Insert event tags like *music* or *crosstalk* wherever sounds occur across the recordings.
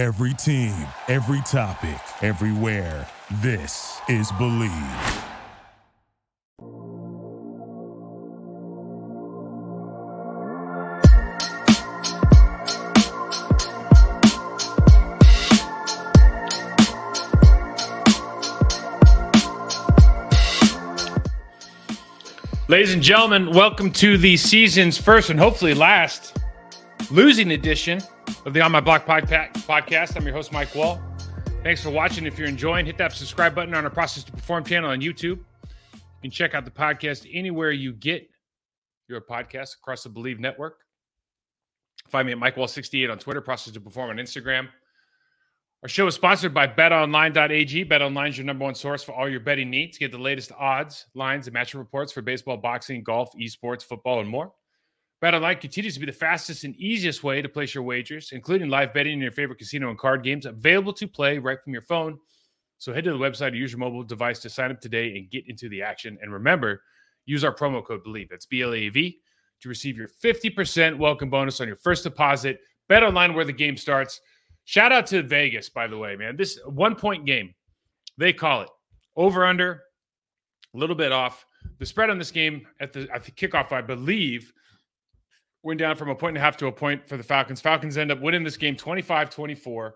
Every team, every topic, everywhere. This is Believe. Ladies and gentlemen, welcome to the season's first and hopefully last losing edition of the On My Block podcast. I'm your host, Mike Wahle. Thanks for watching. If you're enjoying, hit that subscribe button on our Process to Perform channel on YouTube. You can check out the podcast anywhere you get your podcast across the Believe Network. Find me at Mike Wahle68 on Twitter, Process to Perform on Instagram. Our show is sponsored by betonline.ag. BetOnline is your number one source for all your betting needs. Get the latest odds, lines, and matchup reports for baseball, boxing, golf, esports, football, and more. BetOnline continues to be the fastest and easiest way to place your wagers, including live betting in your favorite casino and card games, available to play right from your phone. So head to the website or use your mobile device to sign up today and get into the action. And remember, use our promo code BELIEVE. That's B L A V to receive your 50% welcome bonus on your first deposit. BetOnline where the game starts. Shout out to Vegas, by the way, man. This one point game, they call it over under, a little bit off. The spread on this game at the at the kickoff, I believe, went down from a point and a half to a point for the Falcons. Falcons end up winning this game 25 24.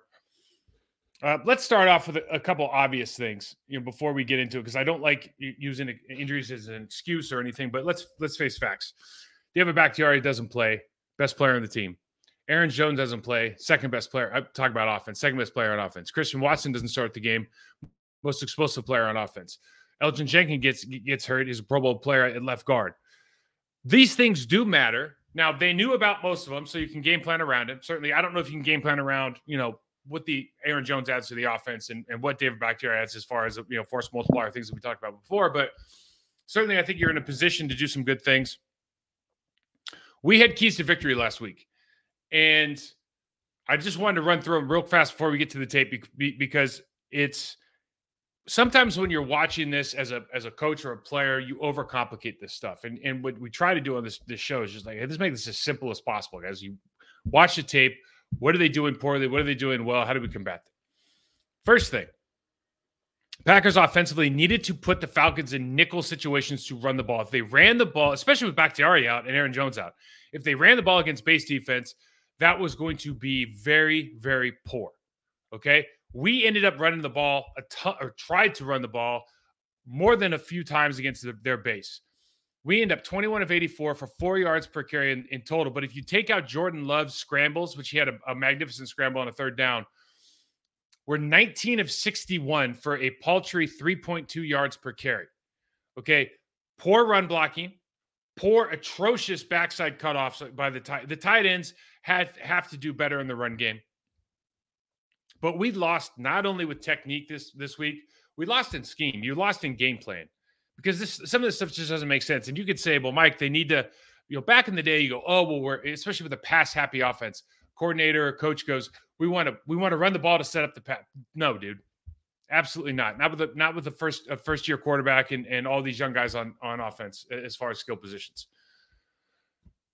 Uh, let's start off with a, a, couple obvious things, you know, before we get into it, because I don't like using injuries as an excuse or anything. But let's let's face facts. David Bakhtiari doesn't play, best player on the team. Aaron Jones doesn't play, second best player. I talk about offense, second best player on offense. Christian Watson doesn't start the game, most explosive player on offense. Elgton Jenkins gets gets hurt. He's a Pro Bowl player at left guard. These things do matter now they knew about most of them, so you can game plan around it. Certainly, I don't know if you can game plan around, you know, what the Aaron Jones adds to the offense and, and what David Bakhtiari adds as far as you know force multiplier things that we talked about before. But certainly, I think you're in a position to do some good things. We had keys to victory last week, and I just wanted to run through them real fast before we get to the tape because it's sometimes when you're watching this as a as a coach or a player, you overcomplicate this stuff. And and what we try to do on this this show is just like, hey, let's make this as simple as possible. As you watch the tape, what are they doing poorly? What are they doing well? How do we combat them? First thing, Packers offensively needed to put the Falcons in nickel situations to run the ball. If they ran the ball, especially with Bakhtiari out and Aaron Jones out, if they ran the ball against base defense, that was going to be very, very poor. Okay. We ended up running the ball a ton, or tried to run the ball more than a few times against the, their base. We end up 21 of 84 for four yards per carry in, in, total. But if you take out Jordan Love's scrambles, which he had a, a magnificent scramble on a third down, we're 19 of 61 for a paltry 3.2 yards per carry. Okay. Poor run blocking, poor, atrocious backside cutoffs by the tight. The tight ends had have to do better in the run game. But we lost not only with technique this this week, we lost in scheme. You lost in game plan because this some of this stuff just doesn't make sense. And you could say, well, Mike, they need to, you know, back in the day, you go, oh, well, we're especially with a pass happy offense. Coordinator or coach goes, we want to we want to run the ball to set up the pass. No, dude, absolutely not. Not with the not with the first uh, first year quarterback and and all these young guys on on offense as far as skill positions.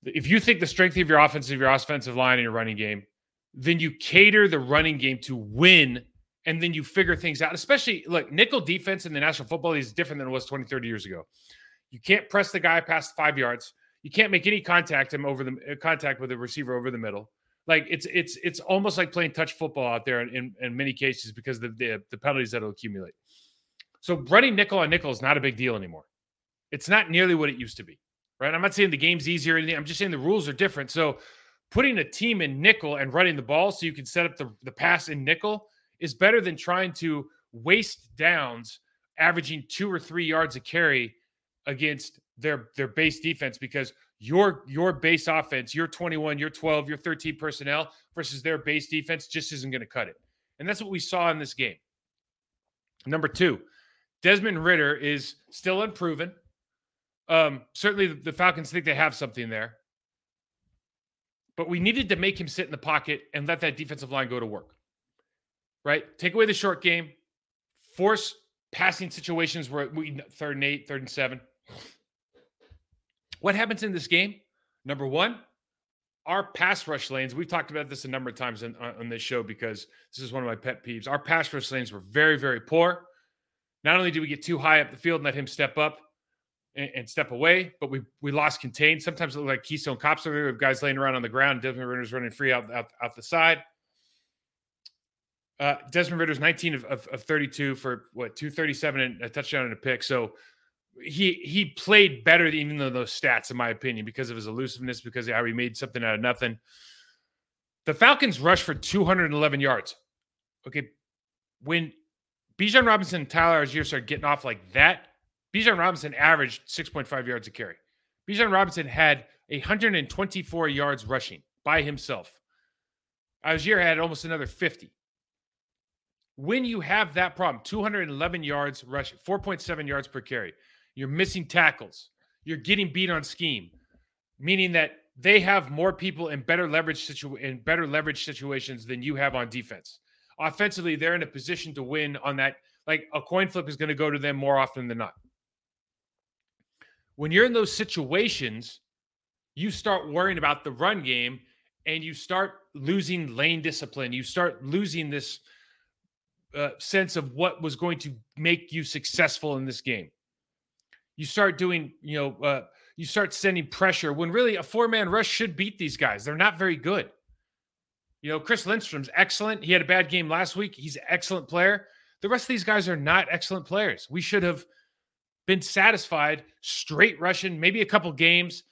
If you think the strength of your offensive, your offensive line, and your running game then you cater the running game to win and then you figure things out. Especially like nickel defense in the National Football League is different than it was 20, 30 years ago. You can't press the guy past five yards. You can't make any contact him over the uh, contact with the receiver over the middle. Like it's it's it's almost like playing touch football out there in, in, in many cases because of the, the the penalties that'll accumulate. So running nickel on nickel is not a big deal anymore. It's not nearly what it used to be. Right. I'm not saying the game's easier or anything. I'm just saying the rules are different. So putting a team in nickel and running the ball so you can set up the, the pass in nickel is better than trying to waste downs averaging two or three yards a carry against their their base defense because your your base offense, your 21, your 12, your 13 personnel versus their base defense just isn't going to cut it. And that's what we saw in this game. Number two, Desmond Ridder is still unproven. Um, certainly the Falcons think they have something there but we needed to make him sit in the pocket and let that defensive line go to work. Right? Take away the short game, force passing situations where we third and eight, third and seven. What happens in this game? Number one, our pass rush lanes, we've talked about this a number of times on, on this show because this is one of my pet peeves. Our pass rush lanes were very, very poor. Not only did we get too high up the field and let him step up and, and step away, but we we lost contained. Sometimes it looked like Keystone Cops over there with guys laying around on the ground, Desmond Ridder's running free out, out, out the side. Uh, Desmond Ridder's 19 of, of, of 32 for what 237 and a touchdown and a pick. So he he played better even though those stats, in my opinion, because of his elusiveness, because of how he made something out of nothing. The Falcons rushed for 211 yards. Okay, when Bijan Robinson and Tyler Allgeier started getting off like that, Bijan Robinson averaged 6.5 yards a carry. Bijan Robinson had 124 yards rushing by himself. Allgeier had almost another 50 when you have that problem 211 yards rushing 4.7 yards per carry you're missing tackles. You're getting beat on scheme, meaning that they have more people in better leverage situ- in better leverage situations than you have on defense. Offensively, they're in a position to win on that. Like a coin flip is going to go to them more often than not. When you're in those situations, you start worrying about the run game and you start losing lane discipline. You start losing this uh, sense of what was going to make you successful in this game you start doing, you know, uh, you start sending pressure when really a four man rush should beat these guys. They're not very good. You know, Chris Lindstrom's excellent. He had a bad game last week. He's an excellent player. The rest of these guys are not excellent players. We should have been satisfied straight rushing, maybe a couple games.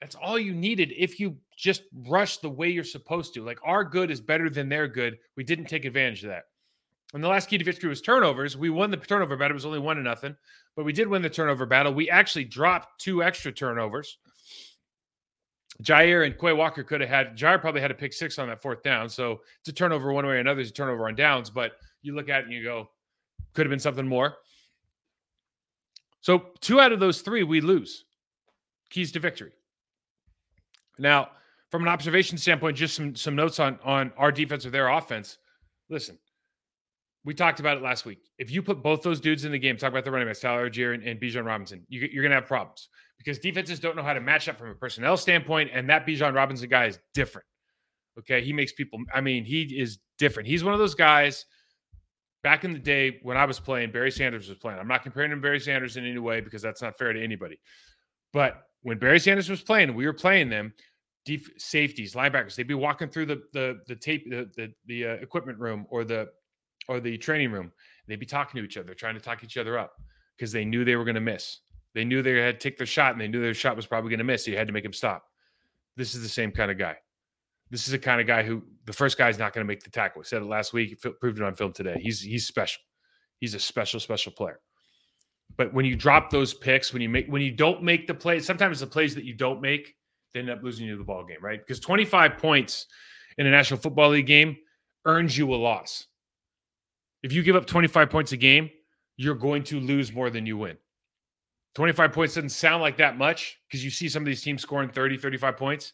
That's all you needed if you just rush the way you're supposed to. Like our good is better than their good. We didn't take advantage of that. And the last key to victory was turnovers. We won the turnover battle. It was only one to nothing, but we did win the turnover battle. We actually dropped two extra turnovers. Jaire and Quay Walker could have had Jaire probably had a pick six on that fourth down. So it's a turnover one way or another. It's a turnover on downs, but you look at it and you go, could have been something more. So two out of those three we lose. Keys to victory. Now, from an observation standpoint, just some some notes on on our defense or their offense. Listen, we talked about it last week. If you put both those dudes in the game, talk about the running backs, Tyler Allgeier and, and Bijan Robinson, you, are going to have problems because defenses don't know how to match up from a personnel standpoint. And that Bijan Robinson guy is different. Okay. He makes people, I mean, he is different. He's one of those guys back in the day when I was playing, Barry Sanders was playing. I'm not comparing him to Barry Sanders in any way because that's not fair to anybody. But when Barry Sanders was playing, we were playing them. Deep safeties, linebackers, they'd be walking through the the the tape, the the, the uh, equipment room or the or the training room. They'd be talking to each other, trying to talk each other up because they knew they were going to miss. They knew they had to take their shot and they knew their shot was probably going to miss. So you had to make him stop. This is the same kind of guy. This is the kind of guy who the first guy is not going to make the tackle. We said it last week, proved it on film today. He's he's special. He's a special, special player. But when you drop those picks, when you make when you don't make the play, sometimes the plays that you don't make, they end up losing you the ball game, right? Because 25 points in a National Football League game earns you a loss. If you give up 25 points a game, you're going to lose more than you win. 25 points doesn't sound like that much because you see some of these teams scoring 30, 35 points.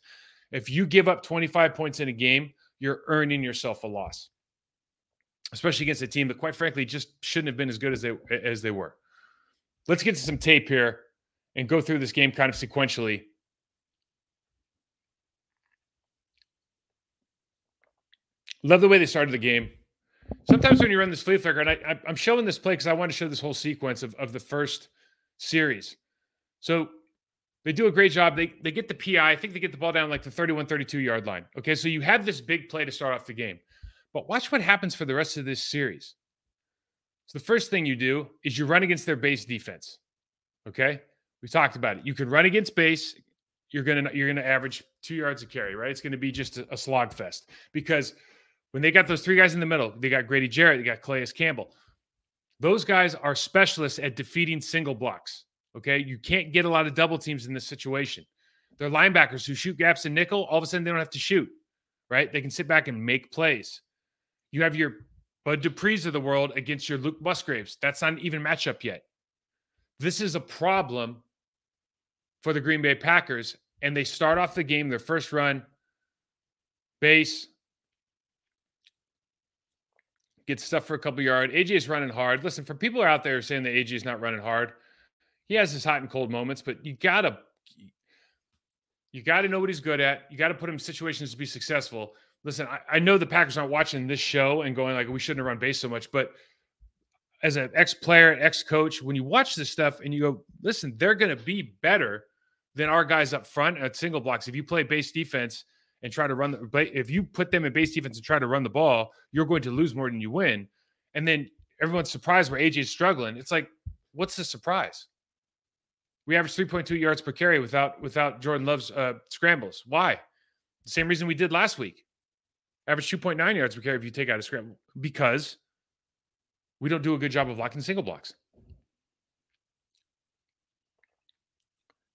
If you give up 25 points in a game, you're earning yourself a loss, especially against a team that, quite frankly, just shouldn't have been as good as they as they were. Let's get to some tape here and go through this game kind of sequentially. Love the way they started the game. Sometimes when you run this flea flicker, and I, am showing this play because I want to show this whole sequence of, of the first series. So they do a great job. They they get the PI. I think they get the ball down like the 31, 32 yard line. Okay, so you have this big play to start off the game. But watch what happens for the rest of this series. So the first thing you do is you run against their base defense. Okay, we talked about it. You can run against base. You're gonna you're gonna average two yards a carry, right? It's gonna be just a, a slog fest because when they got those three guys in the middle, they got Grady Jarrett, they got Calais Campbell. Those guys are specialists at defeating single blocks. Okay. You can't get a lot of double teams in this situation. They're linebackers who shoot gaps in nickel. All of a sudden, they don't have to shoot, right? They can sit back and make plays. You have your Bud Dupree's of the world against your Luke Musgraves. That's not even a matchup yet. This is a problem for the Green Bay Packers. And they start off the game, their first run, base, gets stuff for a couple yards. AJ is running hard. Listen, for people out there saying that AJ is not running hard, he has his hot and cold moments, but you gotta You got to know what he's good at. You got to put him in situations to be successful. Listen, I, I know the Packers aren't watching this show and going like, we shouldn't have run base so much, but as an ex-player, ex-coach, when you watch this stuff and you go, listen, they're to be better than our guys up front at single blocks. If you play base defense and try to run the, if you put them in base defense and try to run the ball, you're going to lose more than you win. And then everyone's surprised where AJ's struggling. It's like, what's the surprise? We average 3.2 yards per carry without without Jordan Love's uh, scrambles. Why? The same reason we did last week. Average 2.9 yards per carry if you take out a scramble because we don't do a good job of blocking single blocks.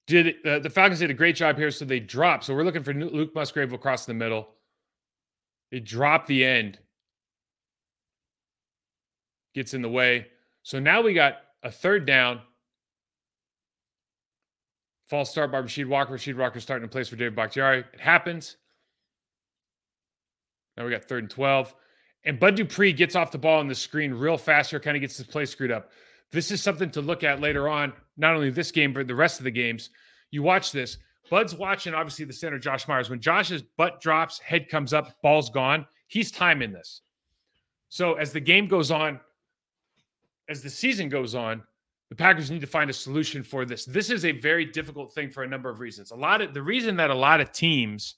Did uh, the Falcons did a great job here? So they dropped. So we're looking for Luke Musgrave across the middle. They drop the end. Gets in the way. So now we got a third down. False start by Rasheed Walker. Rasheed Walker starting in place for David Bakhtiari. It happens. Now we got third and 12. And Bud Dupree gets off the ball on the screen real fast here, kind of gets his play screwed up. This is something to look at later on, not only this game, but the rest of the games. You watch this. Bud's watching, obviously, the center, Josh Myers. When Josh's butt drops, head comes up, ball's gone, he's timing this. So as the game goes on, as the season goes on, the Packers need to find a solution for this. This is a very difficult thing for a number of reasons. A lot of the reason that a lot of teams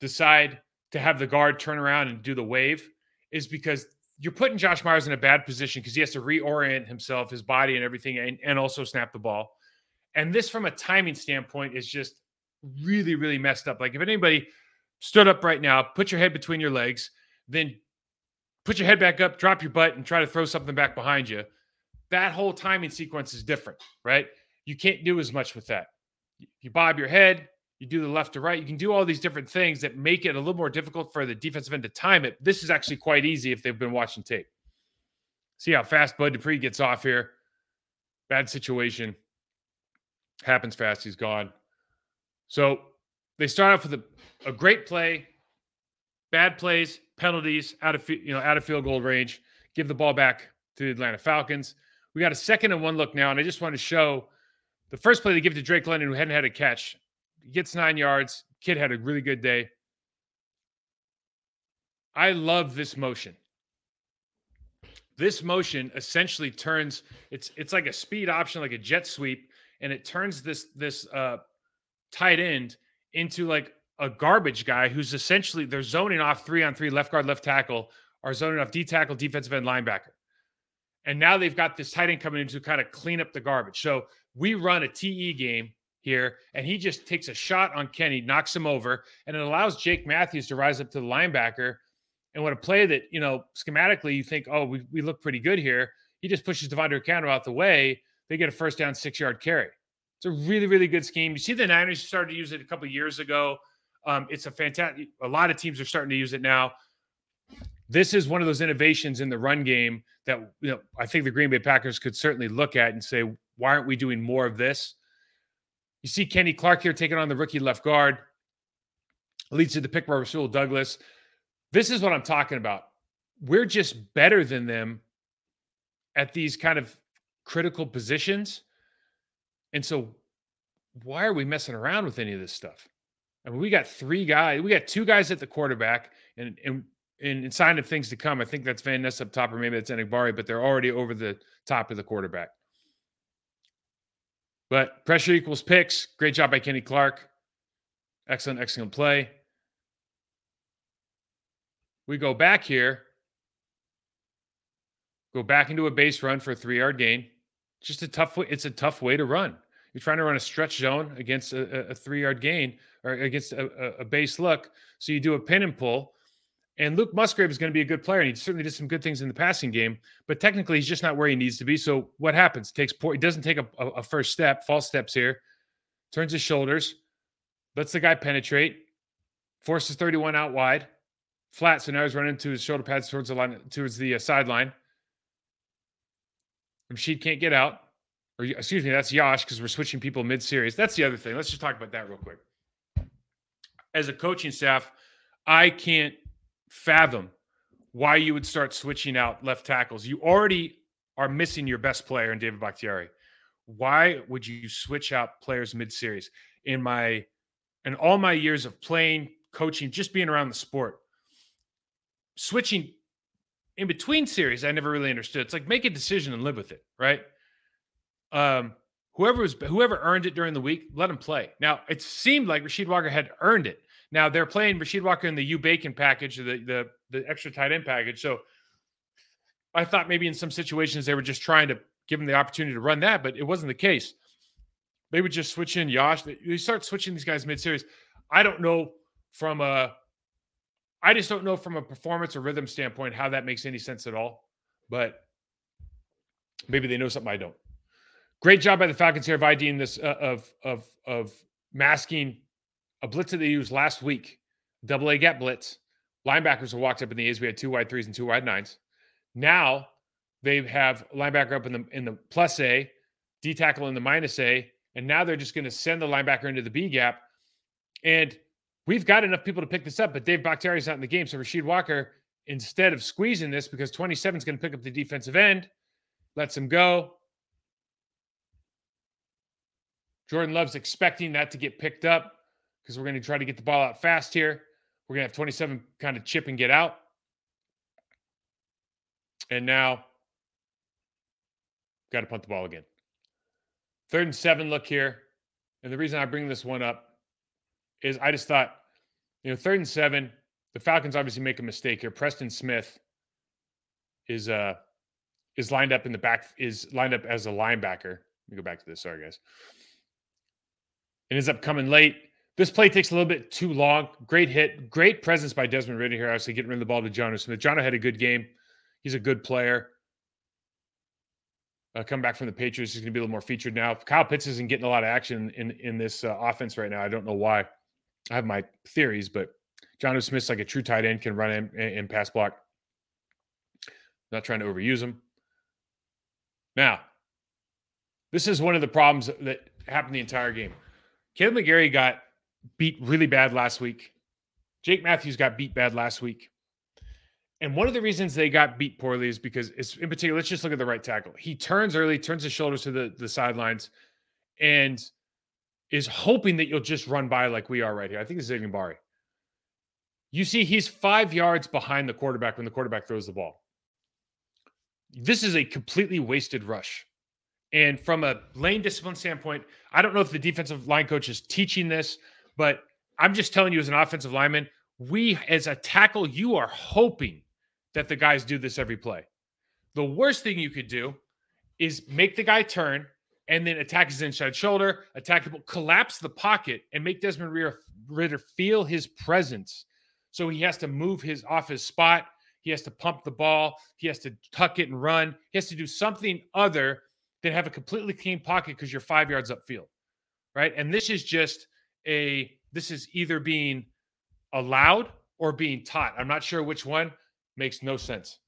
decide to have the guard turn around and do the wave is because you're putting Josh Myers in a bad position because he has to reorient himself, his body, and everything, and, and also snap the ball. And this, from a timing standpoint, is just really, really messed up. Like if anybody stood up right now, put your head between your legs, then put your head back up, drop your butt, and try to throw something back behind you. That whole timing sequence is different, right? You can't do as much with that. You bob your head, you do the left to right. You can do all these different things that make it a little more difficult for the defensive end to time it. This is actually quite easy if they've been watching tape. See how fast Bud Dupree gets off here. Bad situation. Happens fast. He's gone. So they start off with a, a great play, bad plays, penalties out of you know out of field goal range. Give the ball back to the Atlanta Falcons. We got a second and one look now, and I just want to show the first play they give to Drake London, who hadn't had a catch He gets nine yards. Kid had a really good day. I love this motion. This motion essentially turns it's it's like a speed option, like a jet sweep, and it turns this this uh, tight end into like a garbage guy who's essentially they're zoning off three on three left guard, left tackle, or zoning off D tackle, defensive end, linebacker. And now they've got this tight end coming in to kind of clean up the garbage. So we run a TE game here, and he just takes a shot on Kenny, knocks him over, and it allows Jake Matthews to rise up to the linebacker. And what a play that, you know, schematically you think, oh, we, we look pretty good here. He just pushes De'Vondre Campbell out the way. They get a first down, six yard carry. It's a really, really good scheme. You see, the Niners started to use it a couple years ago. Um, it's a fantastic, a lot of teams are starting to use it now. This is one of those innovations in the run game that, you know, I think the Green Bay Packers could certainly look at and say, why aren't we doing more of this? You see Kenny Clark here taking on the rookie left guard. Leads to the pick by Rasul Douglas. This is what I'm talking about. We're just better than them at these kind of critical positions. And so why are we messing around with any of this stuff? I mean, we got three guys, we got two guys at the quarterback, and and in sign of things to come, I think that's Van Ness up top, or maybe that's Enagbare, but they're already over the top of the quarterback. But pressure equals picks. Great job by Kenny Clark. Excellent, excellent play. We go back here. Go back into a base run for a three yard gain. Just a tough way. It's a tough way to run. You're trying to run a stretch zone against a, a three yard gain or against a, a, base look. So you do a pin and pull. And Luke Musgrave is going to be a good player, and he certainly did some good things in the passing game. But technically, he's just not where he needs to be. So what happens? Takes poor. He doesn't take a, a first step. False steps here. Turns his shoulders. Lets the guy penetrate. Forces 31 out wide. Flat. So now he's running to his shoulder pads towards the line, towards the uh, sideline. Rasheed can't get out. Or excuse me, that's Yosh because we're switching people mid series. That's the other thing. Let's just talk about that real quick. As a coaching staff, I can't fathom why you would start switching out left tackles. You already are missing your best player in David Bakhtiari. Why would you switch out players mid series? In my in all my years of playing, coaching, just being around the sport, switching in between series, I never really understood. It's like make a decision and live with it, right? Um, whoever was whoever earned it during the week, let him play. Now it seemed like Rasheed Walker had earned it. Now they're playing Rasheed Walker in the U Bacon package, the the the extra tight end package. So I thought maybe in some situations they were just trying to give him the opportunity to run that, but it wasn't the case. They would just switch in Yosh. You start switching these guys mid series. I don't know from a, I just don't know from a performance or rhythm standpoint how that makes any sense at all. But maybe they know something I don't. Great job by the Falcons here of IDing this uh, of of of masking a blitz that they used last week, double A gap blitz. Linebackers have walked up in the A's. We had two wide threes and two wide nines. Now they have linebacker up in the in the plus A, D tackle in the minus A, and now they're just going to send the linebacker into the B gap. And we've got enough people to pick this up, but Dave is not in the game. So Rasheed Walker, instead of squeezing this, because 27 is going to pick up the defensive end, lets him go. Jordan Love's expecting that to get picked up because we're going to try to get the ball out fast here. We're going to have 27 kind of chip and get out. And now, got to punt the ball again. Third and seven look here. And the reason I bring this one up is I just thought, you know, third and seven, the Falcons obviously make a mistake here. Preston Smith is uh is lined up in the back, is lined up as a linebacker. Let me go back to this. Sorry, guys. And ends up coming late. This play takes a little bit too long. Great hit. Great presence by Desmond Ridder here. Obviously, getting rid of the ball to Jonnu Smith. Jonnu had a good game. He's a good player. Uh, come back from the Patriots. He's going to be a little more featured now. Kyle Pitts isn't getting a lot of action in in this uh, offense right now. I don't know why. I have my theories, but Jonnu Smith's like a true tight end, can run in and pass block. Not trying to overuse him. Now, this is one of the problems that happened the entire game. Kaleb McGary got beat really bad last week. Jake Matthews got beat bad last week. And one of the reasons they got beat poorly is because it's in particular, let's just look at the right tackle. He turns early, turns his shoulders to the, the sidelines, and is hoping that you'll just run by like we are right here. I think it's Xavier Bari. You see, he's five yards behind the quarterback when the quarterback throws the ball. This is a completely wasted rush. And from a lane discipline standpoint, I don't know if the defensive line coach is teaching this, but I'm just telling you as an offensive lineman, we as a tackle, you are hoping that the guys do this every play. The worst thing you could do is make the guy turn and then attack his inside shoulder, attack the collapse the pocket, and make Desmond Ridder feel his presence. So he has to move his off his spot. He has to pump the ball. He has to tuck it and run. He has to do something other than have a completely clean pocket because you're five yards upfield, right? And this is just a this is either being allowed or being taught. I'm not sure which one. Makes no sense.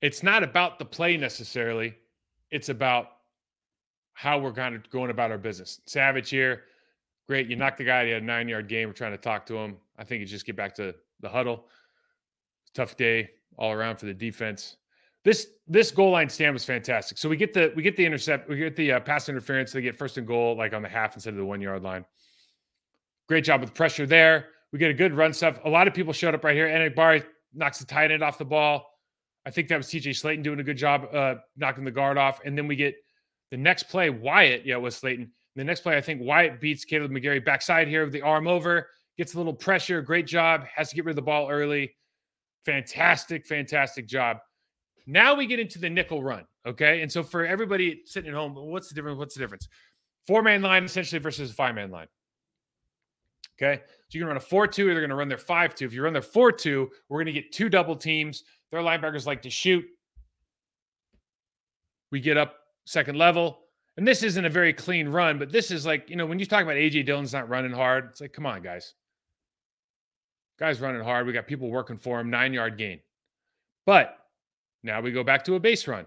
It's not about the play necessarily. It's about how we're kind of going about our business. Savage here. Great. You knocked the guy. He had a nine yard game. We're trying to talk to him. I think you just get back to the huddle. Tough day all around for the defense. This this goal line stand was fantastic. So we get the we get the intercept, we get the uh, pass interference. They get first and goal like on the half instead of the one yard line. Great job with pressure there. We get a good run stuff. A lot of people showed up right here. And Enagbare knocks the tight end off the ball. I think that was TJ Slaton doing a good job uh, knocking the guard off. And then we get the next play, Wyatt, yeah, was Slaton. The next play, I think Wyatt beats Kaleb McGary backside here with the arm over, gets a little pressure. Great job. Has to get rid of the ball early. Fantastic, fantastic job. Now we get into the nickel run. Okay. And so for everybody sitting at home, what's the difference? What's the difference? Four man line essentially versus a five man line. Okay. So going to run a 4 2, or they're going to run their 5 2. If you run their 4 2, we're going to get two double teams. Their linebackers like to shoot. We get up second level. And this isn't a very clean run, but this is like, you know, when you talk about AJ Dillon's not running hard, it's like, come on, guys. Guys running hard. We got people working for him, nine yard gain. But now we go back to a base run.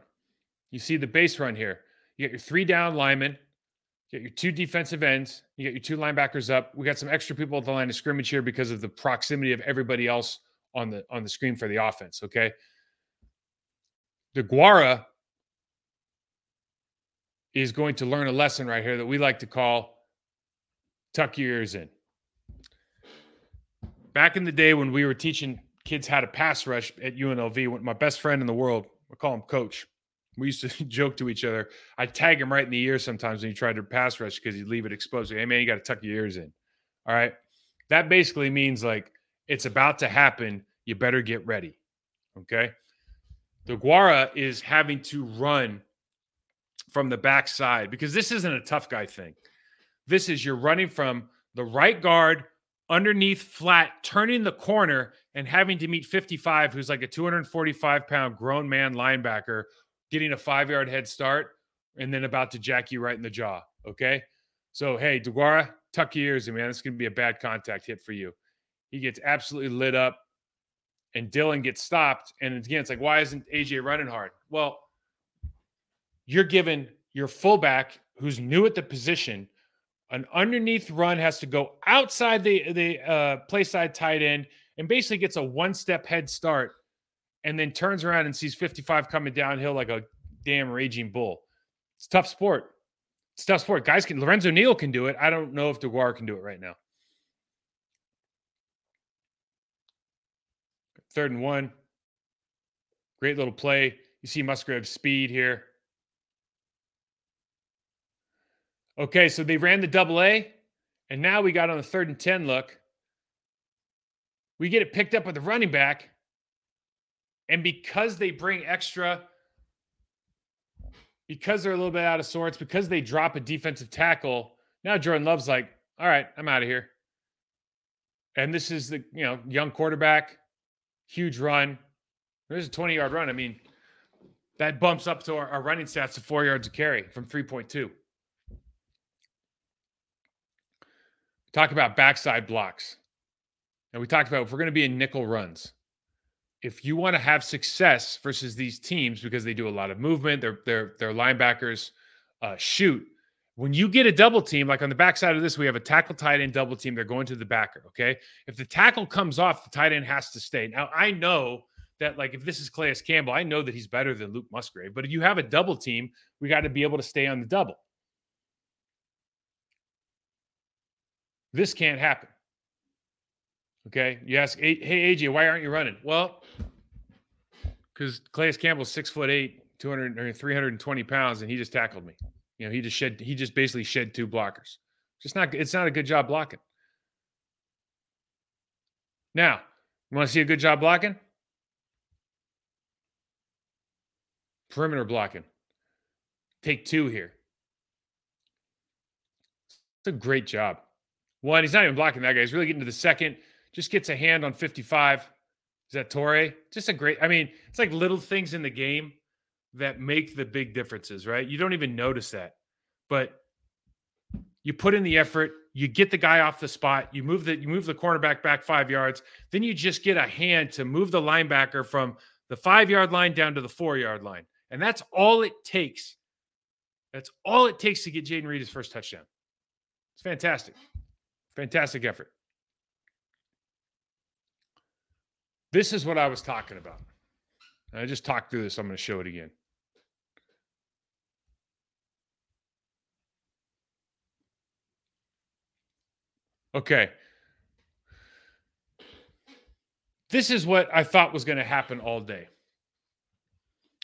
You see the base run here. You get your three down linemen, you get your two defensive ends, you get your two linebackers up. We got some extra people at the line of scrimmage here because of the proximity of everybody else on the on the screen for the offense. Okay. Deguara is going to learn a lesson right here that we like to call tuck your ears in. Back in the day when we were teaching kids had a pass rush at UNLV, my best friend in the world, I call him Coach. We used to *laughs* joke to each other. I'd tag him right in the ear sometimes when he tried to pass rush because he'd leave it exposed. Hey, man, you got to tuck your ears in. All right. That basically means like it's about to happen. You better get ready. Okay. Deguara is having to run from the backside because this isn't a tough guy thing. This is you're running from the right guard underneath flat, turning the corner and having to meet 55, who's like a 245 pound grown man linebacker, getting a five yard head start and then about to jack you right in the jaw. Okay. So, hey, Deguara, tuck your ears in, man. This going to be a bad contact hit for you. He gets absolutely lit up and Dillon gets stopped. And again, it's like, why isn't AJ running hard? Well, you're given your fullback who's new at the position an underneath run has to go outside the the uh, play side tight end and basically gets a one step head start and then turns around and sees 55 coming downhill like a damn raging bull. It's tough sport. It's tough sport. Guys can Lorenzo Neal can do it. I don't know if Deguara can do it right now. Third and one. Great little play. You see Musgrave's speed here. Okay, so they ran the double A, and now we got on the third and 10 look. We get it picked up with the running back. And because they bring extra, because they're a little bit out of sorts, because they drop a defensive tackle, now Jordan Love's like, all right, I'm out of here. And this is the, you know, young quarterback, huge run. There's a 20 yard run. I mean, that bumps up to our, our running stats to four yards of carry from 3.2. Talk about backside blocks. And we talked about if we're going to be in nickel runs, if you want to have success versus these teams because they do a lot of movement, their their their linebackers uh, shoot. When you get a double team, like on the backside of this, we have a tackle tight end double team. They're going to the backer. Okay, if the tackle comes off, the tight end has to stay. Now I know that like if this is Calais Campbell, I know that he's better than Luke Musgrave. But if you have a double team, we got to be able to stay on the double. This can't happen. Okay. You ask, hey, AJ, why aren't you running? Well, because Calais Campbell's six foot eight, 200 or 320 pounds, and he just tackled me. You know, he just shed, he just basically shed two blockers. Just not, it's not a good job blocking. Now, you want to see a good job blocking? Perimeter blocking. Take two here. It's a great job. One, he's not even blocking that guy. He's really getting to the second. Just gets a hand on 55. Is that Torre? Just a great. I mean, it's like little things in the game that make the big differences, right? You don't even notice that, but you put in the effort. You get the guy off the spot. You move the you move the cornerback back five yards. Then you just get a hand to move the linebacker from the five yard line down to the four yard line, and that's all it takes. That's all it takes to get Jayden Reed his first touchdown. It's fantastic. Fantastic effort. This is what I was talking about. I just talked through this. I'm going to show it again. Okay. This is what I thought was going to happen all day.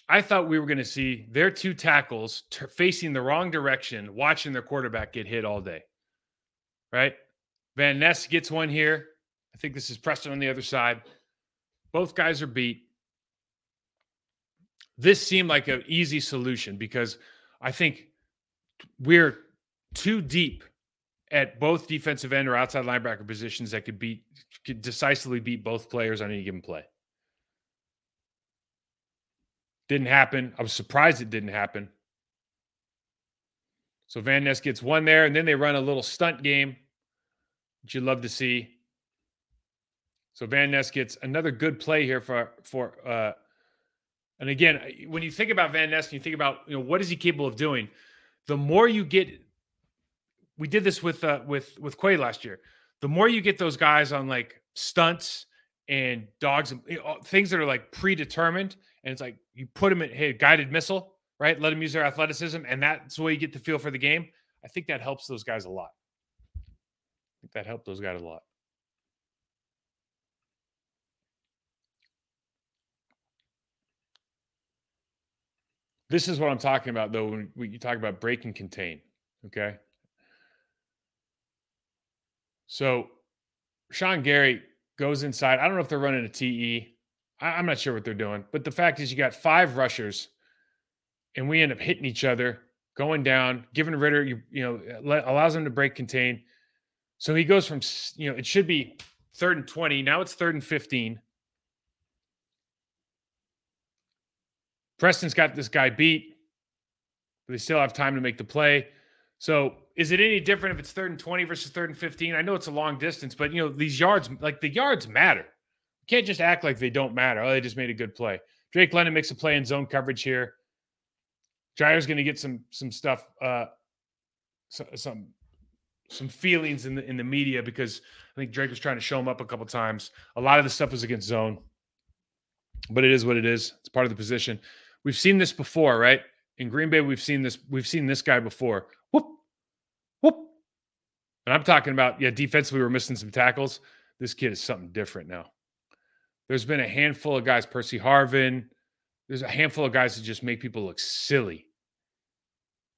I thought we were going to see their two tackles t- facing the wrong direction, watching their quarterback get hit all day. Right? Van Ness gets one here. I think this is Preston on the other side. Both guys are beat. This seemed like an easy solution because I think we're too deep at both defensive end or outside linebacker positions that could beat could decisively beat both players on any given play. Didn't happen. I was surprised it didn't happen. So Van Ness gets one there, and then they run a little stunt game which you'd love to see. So Van Ness gets another good play here for for uh and again, when you think about Van Ness and you think about you know what is he capable of doing, the more you get we did this with uh with with Quay last year. The more you get those guys on like stunts and dogs and you know, things that are like predetermined and it's like you put them in hey guided missile right? Let them use their athleticism, and that's the way you get the feel for the game. I think that helps those guys a lot. That helped those guys a lot. This is what I'm talking about, though, when, you talk about break and contain. Okay. So Sean Gary goes inside. I don't know if they're running a TE. I, am not sure what they're doing. But the fact is, you got five rushers, and we end up hitting each other, going down, giving Ridder, you, you know, let, allows him to break contain. So he goes from, you know, it should be third and 20. Now it's third and 15. Preston's got this guy beat, but they still have time to make the play. So is it any different if it's third and 20 versus third and 15? I know it's a long distance, but you know, these yards, like the yards matter. You can't just act like they don't matter. Oh, they just made a good play. Drake London makes a play in zone coverage here. Jaire's going to get some some stuff, uh, some some feelings in the in the media because I think Drake was trying to show him up a couple times. A lot of the stuff was against zone, but it is what it is. It's part of the position. We've seen this before, right? In Green Bay, we've seen this. We've seen this guy before. Whoop, whoop. And I'm talking about yeah, defensively we're missing some tackles. This kid is something different now. There's been a handful of guys, Percy Harvin. There's a handful of guys that just make people look silly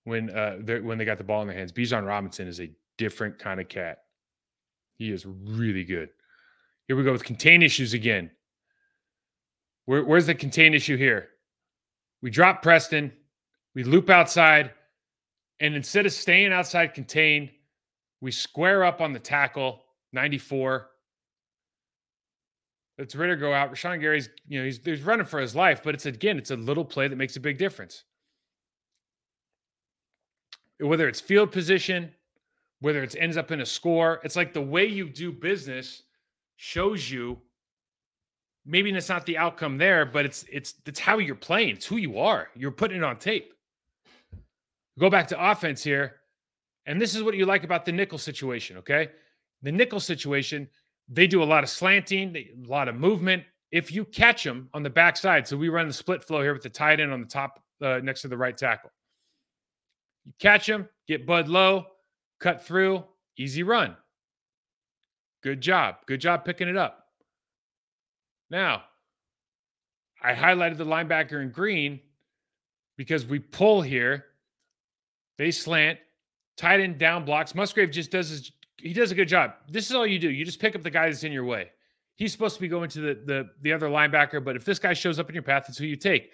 when uh when they got the ball in their hands. Bijan Robinson is a different kind of cat. He is really good. Here we go with contain issues again. Where, where's the contain issue here? We drop Preston, we loop outside, and instead of staying outside contained, we square up on the tackle, 94. Let's Ridder go out. Rashan Gary's, you know, he's, he's running for his life, but it's again, it's a little play that makes a big difference. Whether it's field position, whether it ends up in a score, it's like the way you do business shows you maybe it's not the outcome there, but it's it's it's how you're playing. It's who you are. You're putting it on tape. Go back to offense here. And this is what you like about the nickel situation, okay? The nickel situation, they do a lot of slanting, a lot of movement. If you catch them on the backside, so we run the split flow here with the tight end on the top uh, next to the right tackle. You catch them, get Bud low, cut through, easy run. Good job. Good job picking it up. Now, I highlighted the linebacker in green because we pull here. They slant, tight end down blocks. Musgrave just does his, he does a good job. This is all you do. You just pick up the guy that's in your way. He's supposed to be going to the the, the other linebacker, but if this guy shows up in your path, that's who you take.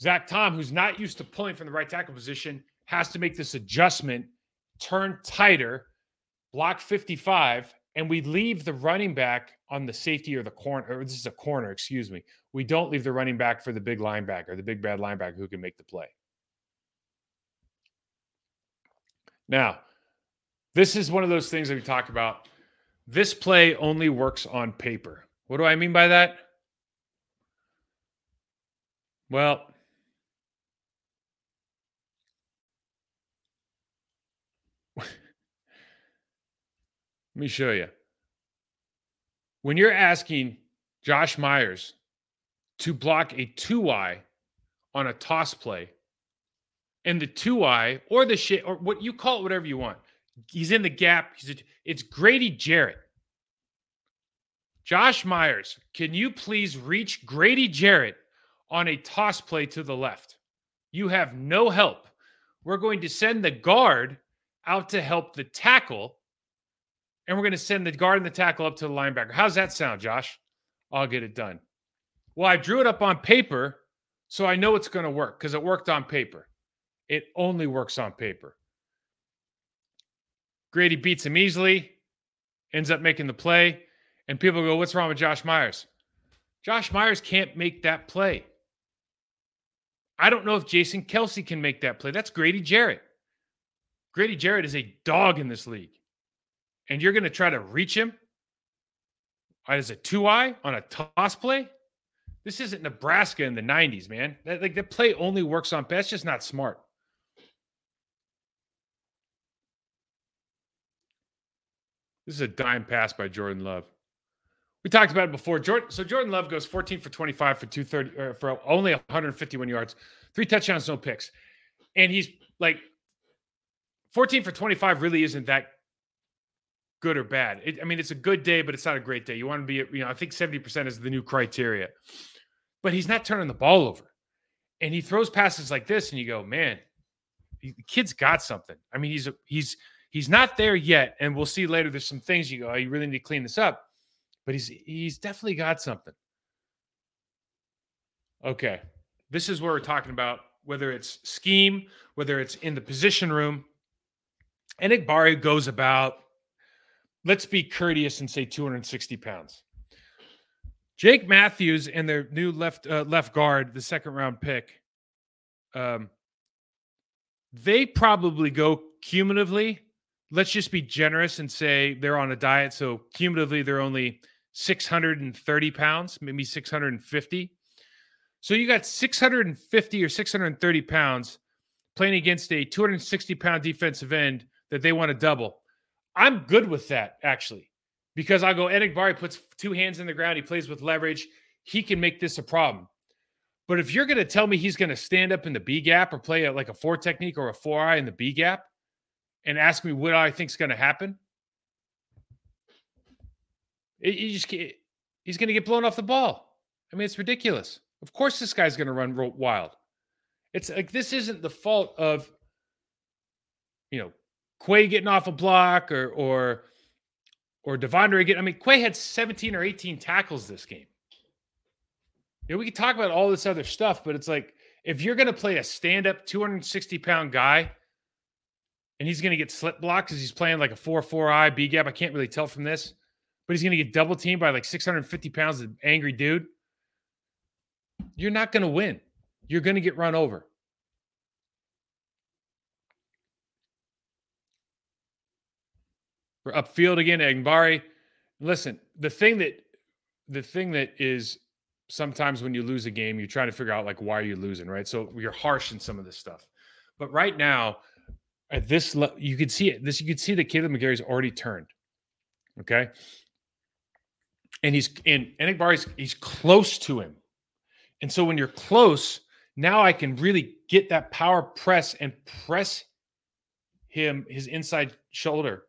Zach Tom, who's not used to pulling from the right tackle position, has to make this adjustment, turn tighter, block 55, and we leave the running back on the safety or the corner, or this is a corner, excuse me. We don't leave the running back for the big linebacker, the big bad linebacker who can make the play. Now, this is one of those things that we talk about. This play only works on paper. What do I mean by that? Well, Let me show you. When you're asking Josh Myers to block a 2i on a toss play, and the 2i or the shit, or what you call it, whatever you want, he's in the gap. A, it's Grady Jarrett. Josh Myers, can you please reach Grady Jarrett on a toss play to the left? You have no help. We're going to send the guard out to help the tackle and we're going to send the guard and the tackle up to the linebacker. How's that sound, Josh? I'll get it done. Well, I drew it up on paper, so I know it's going to work because it worked on paper. It only works on paper. Grady beats him easily, ends up making the play, and people go, What's wrong with Josh Myers? Josh Myers can't make that play. I don't know if Jason Kelce can make that play. That's Grady Jarrett. Grady Jarrett is a dog in this league and you're going to try to reach him as a two eye on a toss play. This isn't Nebraska in the 90s, man. That, like the play only works on That's just not smart. This is a dime pass by Jordan Love. We talked about it before. Jordan, so Jordan Love goes 14 for 25 for 230 uh, for only 151 yards. three touchdowns, no picks. And he's like 14 for 25 really isn't that good or bad. It, I mean, it's a good day, but it's not a great day. You want to be, you know, I think 70% is the new criteria. But he's not turning the ball over. And he throws passes like this, and you go, man, the kid's got something. I mean, he's a, he's he's not there yet, and we'll see later. There's some things you go, oh, you really need to clean this up, but he's he's definitely got something. Okay, this is where we're talking about whether it's scheme, whether it's in the position room. Enagbare goes about, let's be courteous and say 260 pounds. Jake Matthews and their new left uh, left guard, the second round pick, um, they probably go cumulatively. Let's just be generous and say they're on a diet. So cumulatively, they're only 630 pounds, maybe 650. So you got 650 or 630 pounds playing against a 260 pound defensive end that they want to double. I'm good with that, actually, because I go, Enagbare puts two hands in the ground. He plays with leverage. He can make this a problem. But if you're going to tell me he's going to stand up in the B gap or play a, like a four technique or a four eye in the B gap and ask me what I think is going to happen, it, you just he's going to get blown off the ball. I mean, it's ridiculous. Of course, this guy's going to run wild. It's like this isn't the fault of you know Quay getting off a block or or or De'Vondre getting. I mean, Quay had 17 or 18 tackles this game. Know, we could talk about all this other stuff, but it's like if you're going to play a stand-up 260 pound guy and he's going to get slip blocked because he's playing like a 4-4-I B gap. I can't really tell from this, but he's going to get double teamed by like 650 pounds of angry dude. You're not going to win. You're going to get run over. We're upfield again, Enagbare. Listen, the thing that the thing that is sometimes when you lose a game, you're trying to figure out like why are you losing, right? So you're harsh in some of this stuff. But right now, at this you could see it. This you could see that Kaleb McGary's already turned. Okay. And he's in Enagbare's he's close to him. And so when you're close, now I can really get that power press and press him his inside shoulder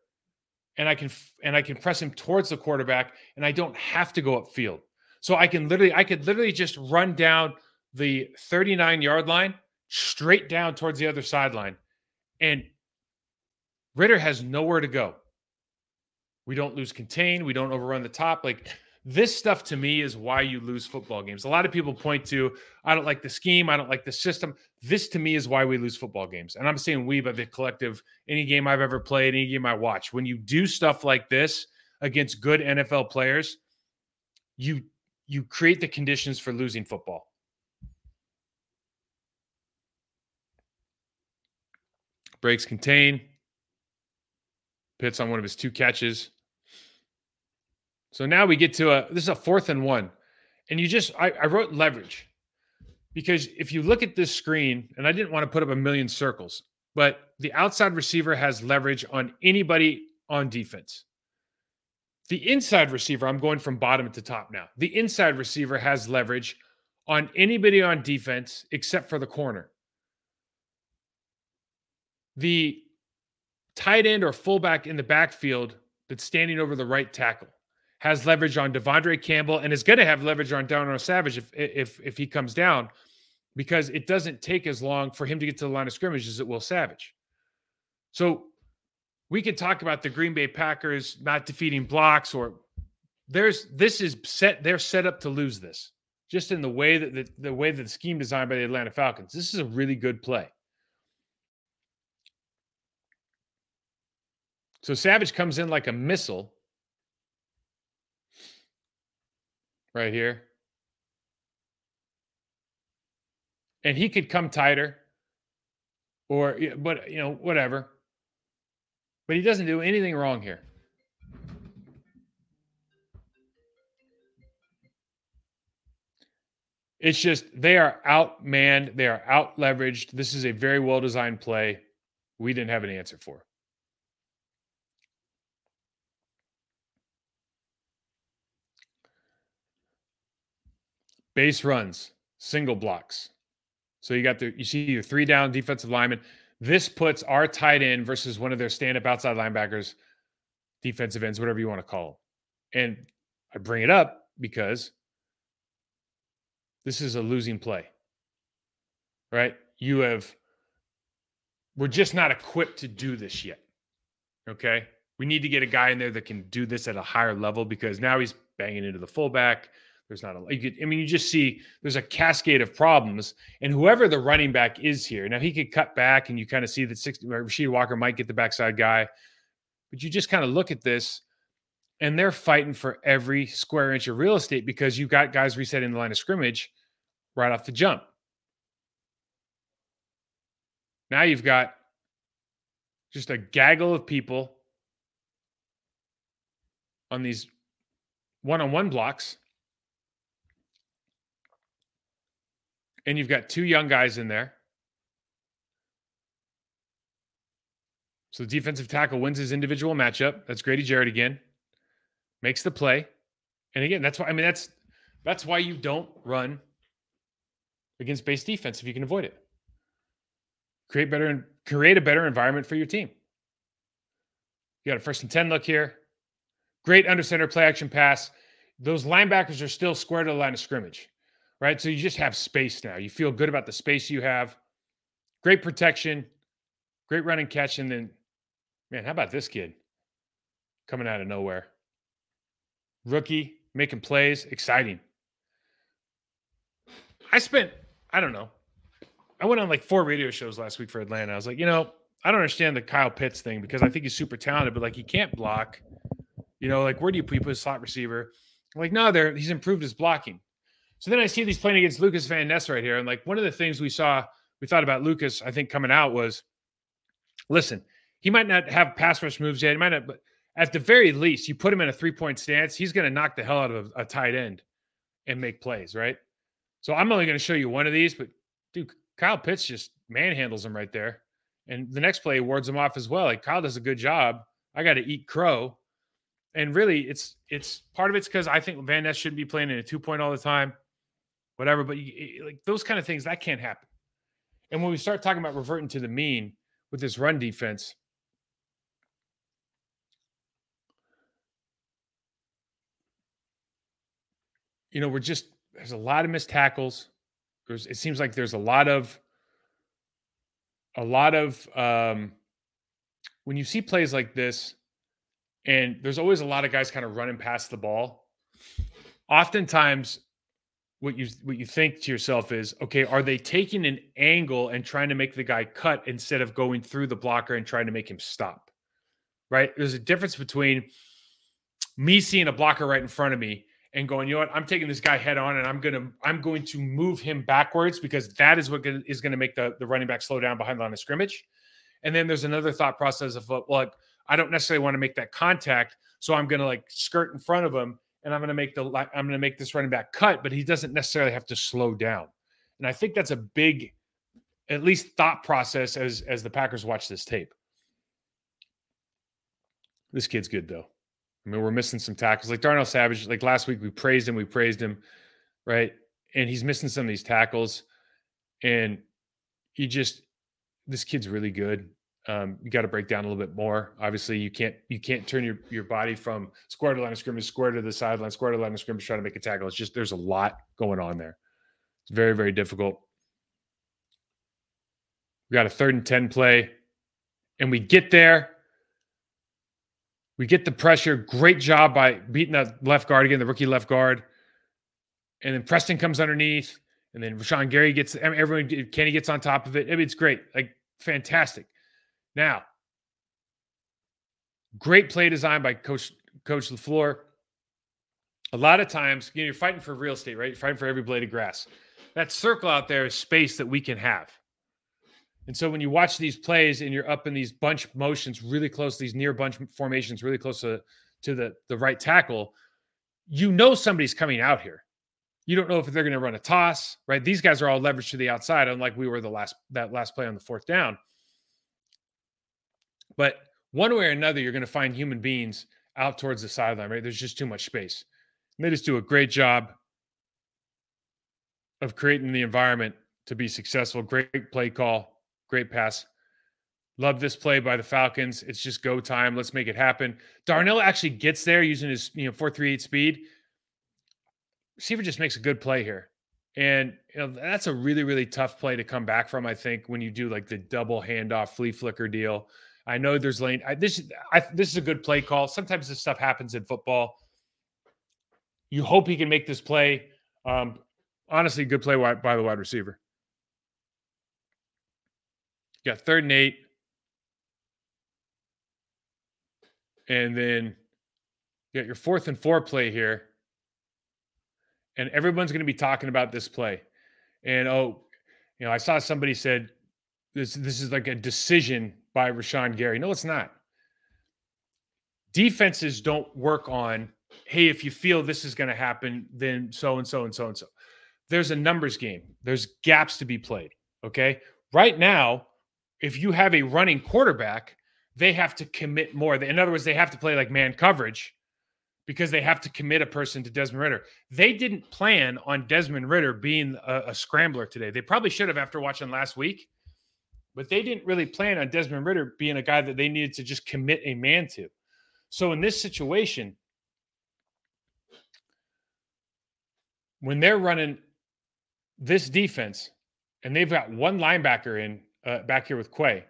and I can and I can press him towards the quarterback and I don't have to go upfield. So I can literally, I could literally just run down the 39 yard line straight down towards the other sideline. And Ridder has nowhere to go. We don't lose contain. We don't overrun the top. Like this stuff to me is why you lose football games. A lot of people point to, I don't like the scheme. I don't like the system. This to me is why we lose football games. And I'm saying we, but the collective, any game I've ever played, any game I watch, when you do stuff like this against good NFL players, you you create the conditions for losing football. Breaks contain. Pitts on one of his two catches. So now we get to a this is a fourth and one. And you just I, I wrote leverage because if you look at this screen, and I didn't want to put up a million circles, but the outside receiver has leverage on anybody on defense. The inside receiver, I'm going from bottom to top now. The inside receiver has leverage on anybody on defense except for the corner. The tight end or fullback in the backfield that's standing over the right tackle has leverage on De'Vondre Campbell and is going to have leverage on Darnell Savage if if if he comes down because it doesn't take as long for him to get to the line of scrimmage as it will Savage. So we could talk about the Green Bay Packers not defeating blocks or there's this is set they're set up to lose this just in the way that the, the way that the scheme designed by the Atlanta Falcons. This is a really good play. So Savage comes in like a missile right here. And he could come tighter or but you know whatever. But he doesn't do anything wrong here. It's just they are outmanned, they are out leveraged. This is a very well designed play. We didn't have an answer for. Base runs, single blocks. So you got the you see your three down defensive lineman. This puts our tight end versus one of their stand up outside linebackers, defensive ends, whatever you want to call them. And I bring it up because this is a losing play, right? You have, we're just not equipped to do this yet. Okay. We need to get a guy in there that can do this at a higher level because now he's banging into the fullback. There's not a, could, I mean, you just see there's a cascade of problems. And whoever the running back is here, now he could cut back and you kind of see that 60, Rasheed Walker might get the backside guy. But you just kind of look at this and they're fighting for every square inch of real estate because you've got guys resetting the line of scrimmage right off the jump. Now you've got just a gaggle of people on these one on one blocks. And you've got two young guys in there. So the defensive tackle wins his individual matchup. That's Grady Jarrett again. Makes the play. And again, that's why I mean that's that's why you don't run against base defense if you can avoid it. Create better and create a better environment for your team. You got a first and 10 look here. Great under center play action pass. Those linebackers are still square to the line of scrimmage, right? So you just have space now. You feel good about the space you have. Great protection, great run and catch. And then, man, how about this kid coming out of nowhere? Rookie, making plays, exciting. I spent, I don't know, I went on like four radio shows last week for Atlanta. I was like, you know, I don't understand the Kyle Pitts thing because I think he's super talented, but like he can't block. You know, like where do you put, a slot receiver? I'm like, no, there he's improved his blocking. So then I see these playing against Lucas Van Ness right here. And like one of the things we saw, we thought about Lucas, I think coming out was listen, he might not have pass rush moves yet. He might not, but at the very least, you put him in a three point stance, he's going to knock the hell out of a, a tight end and make plays, right? So I'm only going to show you one of these, but dude, Kyle Pitts just manhandles him right there. And the next play wards him off as well. Like Kyle does a good job. I got to eat crow. And really, it's it's part of it's because I think Van Ness shouldn't be playing in a two point all the time, whatever. But you, like those kind of things, that can't happen. And when we start talking about reverting to the mean with this run defense, you know, we're just there's a lot of missed tackles. There's it seems like there's a lot of a lot of um when you see plays like this, and there's always a lot of guys kind of running past the ball. Oftentimes, what you what you think to yourself is, okay, are they taking an angle and trying to make the guy cut instead of going through the blocker and trying to make him stop? Right? There's a difference between me seeing a blocker right in front of me and going, you know what, I'm taking this guy head on and I'm gonna I'm going to move him backwards because that is what is going to make the, the running back slow down behind the line of scrimmage. And then there's another thought process of like, I don't necessarily want to make that contact, so I'm gonna like skirt in front of him and I'm gonna make the I'm gonna make this running back cut, but he doesn't necessarily have to slow down. And I think that's a big, at least thought process as as the Packers watch this tape. This kid's good though. I mean, we're missing some tackles. Like Darnell Savage, like last week, we praised him, we praised him, right? And he's missing some of these tackles. And he just, this kid's really good. Um, you got to break down a little bit more. Obviously, you can't you can't turn your your body from square to line of scrimmage, square to the sideline, square to line of scrimmage, trying to make a tackle. It's just there's a lot going on there. It's very very difficult. We got a third and ten play, and we get there we get the pressure. Great job by beating that left guard again, the rookie left guard. And then Preston comes underneath. And then Rashan Gary gets everyone Kenny gets on top of it. I mean, it's great. Like fantastic. Now, great play design by Coach Coach LaFleur. A lot of times, you know, you're fighting for real estate, right? You're fighting for every blade of grass. That circle out there is space that we can have. And so when you watch these plays and you're up in these bunch motions really close, these near bunch formations really close to, to the, the right tackle, you know somebody's coming out here. You don't know if they're going to run a toss, right? These guys are all leveraged to the outside, unlike we were the last that last play on the fourth down. But one way or another, you're going to find human beings out towards the sideline, right? There's just too much space. And they just do a great job of creating the environment to be successful. Great play call, great pass. Love this play by the Falcons. It's just go time. Let's make it happen. Darnell actually gets there using his you know four three eight speed. Receiver just makes a good play here, and you know that's a really really tough play to come back from. I think when you do like the double handoff flea flicker deal. I know there's lane. I, this I, this is a good play call. Sometimes this stuff happens in football. You hope he can make this play. Um, honestly, good play by the wide receiver. You got third and eight. And then you got your fourth and four play here. And everyone's going to be talking about this play. And oh, you know, I saw somebody said this this is like a decision by Rashan Gary. No, it's not. Defenses don't work on, hey, if you feel this is going to happen, then so and so and so and so. There's a numbers game. There's gaps to be played. Okay. Right now, if you have a running quarterback, they have to commit more. In other words, they have to play like man coverage because they have to commit a person to Desmond Ridder. They didn't plan on Desmond Ridder being a, a, scrambler today. They probably should have after watching last week, but they didn't really plan on Desmond Ridder being a guy that they needed to just commit a man to. So in this situation, when they're running this defense and they've got one linebacker in uh, back here with Quay.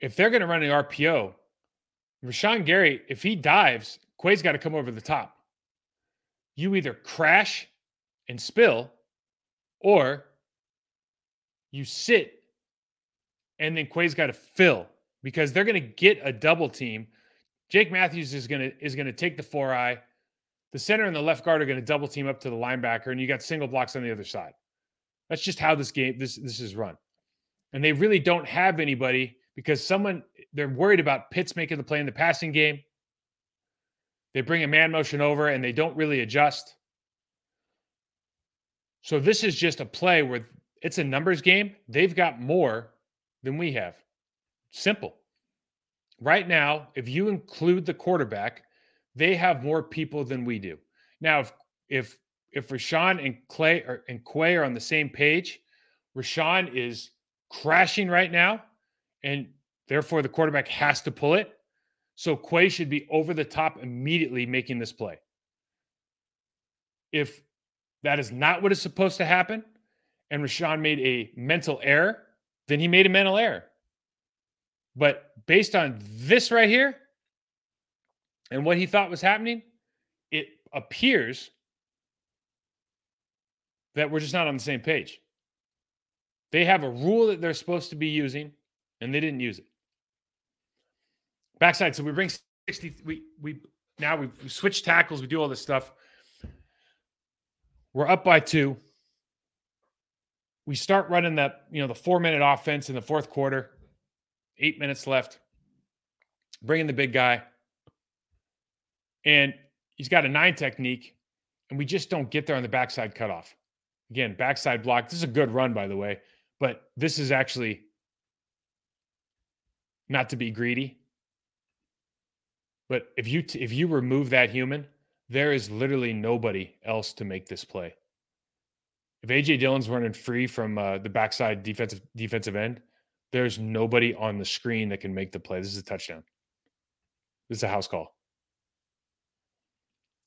If they're going to run an RPO, Rashan Gary, if he dives, Quay's got to come over the top. You either crash and spill, or you sit and then Quay's got to fill because they're going to get a double team. Jake Matthews is going to is going to take the four eye. The center and the left guard are going to double team up to the linebacker, and you got single blocks on the other side. That's just how this game this this is run. And they really don't have anybody because someone they're worried about Pitts making the play in the passing game. They bring a man motion over and they don't really adjust. So this is just a play where it's a numbers game. They've got more than we have. Simple. Right now, if you include the quarterback, they have more people than we do. Now, if if if Rashan and Clay or, and Quay are on the same page, Rashan is crashing right now, and therefore the quarterback has to pull it. So Quay should be over the top immediately making this play. If that is not what is supposed to happen, and Rashan made a mental error, then he made a mental error. But based on this right here and what he thought was happening, it appears that we're just not on the same page. They have a rule that they're supposed to be using, and they didn't use it. Backside, so we bring 60. We we now we switch tackles, we do all this stuff. We're up by two. We start running that, you know, the four minute offense in the fourth quarter, eight minutes left. Bringing the big guy. And he's got a nine technique, and we just don't get there on the backside cutoff. Again, backside block. This is a good run, by the way, but this is actually not to be greedy. But if you if you remove that human, there is literally nobody else to make this play. If AJ Dillon's running free from uh, the backside defensive defensive end, there's nobody on the screen that can make the play. This is a touchdown. This is a house call.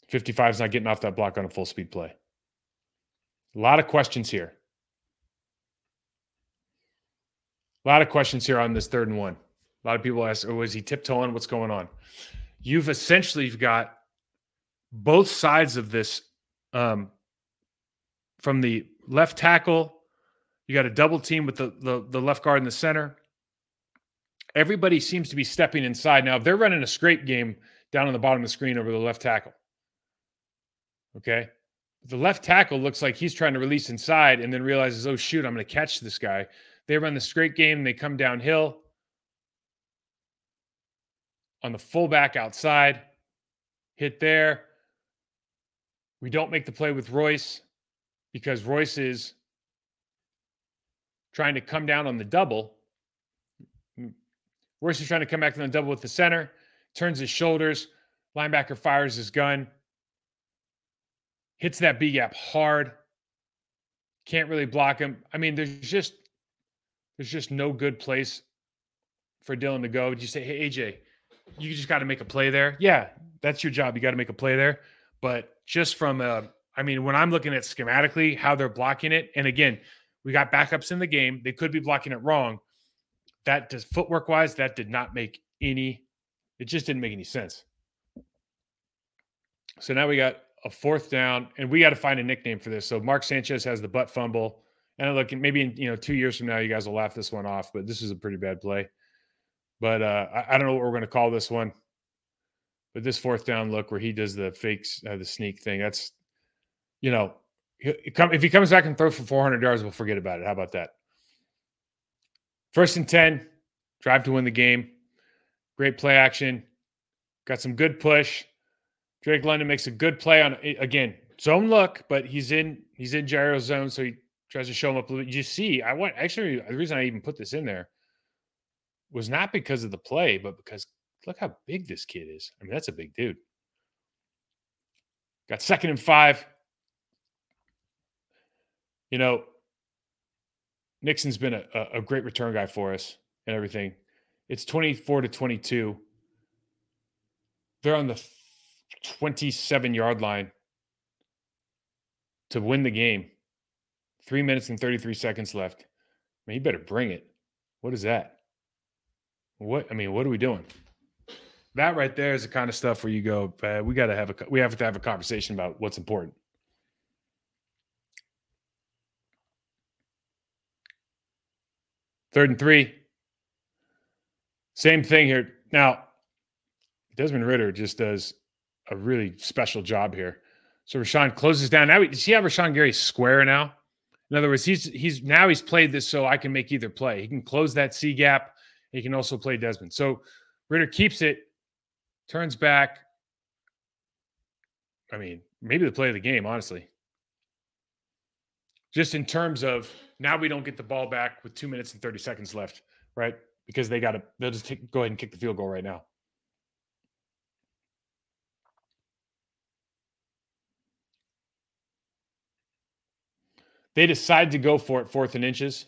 55 is not getting off that block on a full speed play. A lot of questions here. A lot of questions here on this third and one. A lot of people ask, oh, is he tiptoeing? What's going on? You've essentially got both sides of this um, from the left tackle. You got a double team with the, the, the left guard in the center. Everybody seems to be stepping inside. Now, if they're running a scrape game down on the bottom of the screen over the left tackle, okay, the left tackle looks like he's trying to release inside and then realizes, oh, shoot, I'm going to catch this guy. They run the straight game. They come downhill on the fullback outside, hit there. We don't make the play with Royce because Royce is trying to come down on the double. Mm. Royce is trying to come back on the double with the center, turns his shoulders. Linebacker fires his gun hits that B gap hard. Can't really block him. I mean, there's just there's just no good place for Dillon to go. You say, hey AJ, you just got to make a play there. Yeah, that's your job. You got to make a play there. But just from a, I mean, when I'm looking at schematically how they're blocking it, and again, we got backups in the game. They could be blocking it wrong. That does footwork wise, that did not make any. It just didn't make any sense. So now we got a fourth down, and we got to find a nickname for this. So Mark Sanchez has the butt fumble, and look, maybe in you know two years from now, you guys will laugh this one off, but this is a pretty bad play. But uh, I, I don't know what we're going to call this one. But this fourth down look where he does the fakes, uh, the sneak thing, that's you know, if he comes back and throws for 400 yards, we'll forget about it. How about that? First and 10, drive to win the game. Great play action. Got some good push. Drake London makes a good play on again zone look, but he's in he's in gyro zone, so he tries to show him up. a little. You see, I want actually the reason I even put this in there was not because of the play, but because look how big this kid is. I mean, that's a big dude. Got second and five. You know, Nixon's been a, a great return guy for us and everything. It's 24 to 22. They're on the 27 yard line to win the game. Three minutes and 33 seconds left. Man, you better bring it. What is that? What I mean, what are we doing? That right there is the kind of stuff where you go, uh, we got to have a we have to have a conversation about what's important. Third and three. Same thing here. Now, Desmond Ridder just does a really special job here. So Rashan closes down. Now, you see how Rashan Gary's square now? In other words, he's he's now he's played this so I can make either play. He can close that C gap. He can also play Desmond. So Ridder keeps it, turns back. I mean, maybe the play of the game, honestly. Just in terms of now we don't get the ball back with two minutes and 30 seconds left, right? Because they got to, they'll just take, go ahead and kick the field goal right now. They decide to go for it fourth and inches.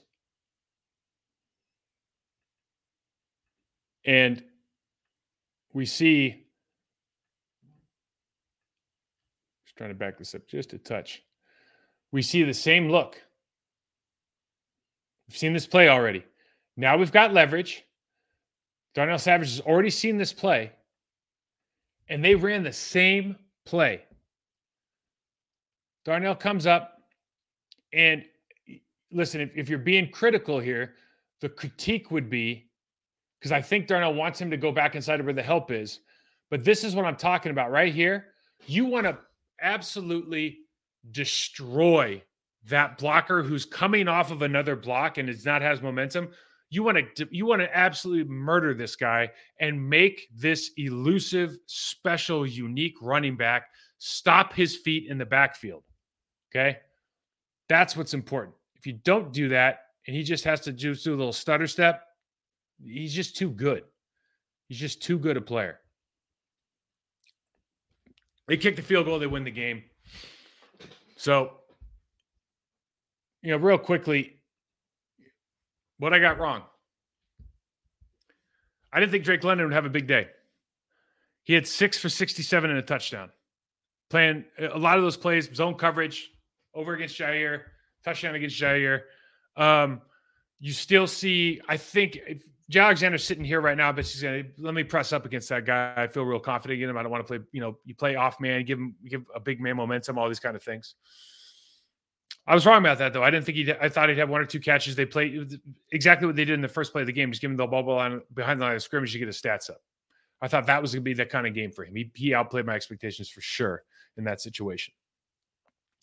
And we see, just trying to back this up just a touch. We see the same look. We've seen this play already. Now we've got leverage. Darnell Savage has already seen this play, and they ran the same play. Darnell comes up, and listen, if, if you're being critical here, the critique would be because I think Darnell wants him to go back inside of where the help is. But this is what I'm talking about right here. You want to absolutely destroy that blocker who's coming off of another block and is not has momentum. You want to you want to absolutely murder this guy and make this elusive, special, unique running back stop his feet in the backfield. Okay? That's what's important. If you don't do that and he just has to do, do a little stutter step, he's just too good. He's just too good a player. They kick the field goal, they win the game. So, you know, real quickly, what I got wrong. I didn't think Drake London would have a big day. He had six for 67 and a touchdown. Playing a lot of those plays, zone coverage over against Jaire, touchdown against Jaire. Um, you still see, I think, Jaire Alexander's sitting here right now, but she's gonna let me press up against that guy. I feel real confident in him. I don't want to play, you know, you play off man, give him give a big man momentum, all these kind of things. I was wrong about that though. I didn't think he. I thought he'd have one or two catches. They played exactly what they did in the first play of the game. Just give him the ball behind the line of scrimmage to get his stats up. I thought that was going to be that kind of game for him. He, he outplayed my expectations for sure in that situation.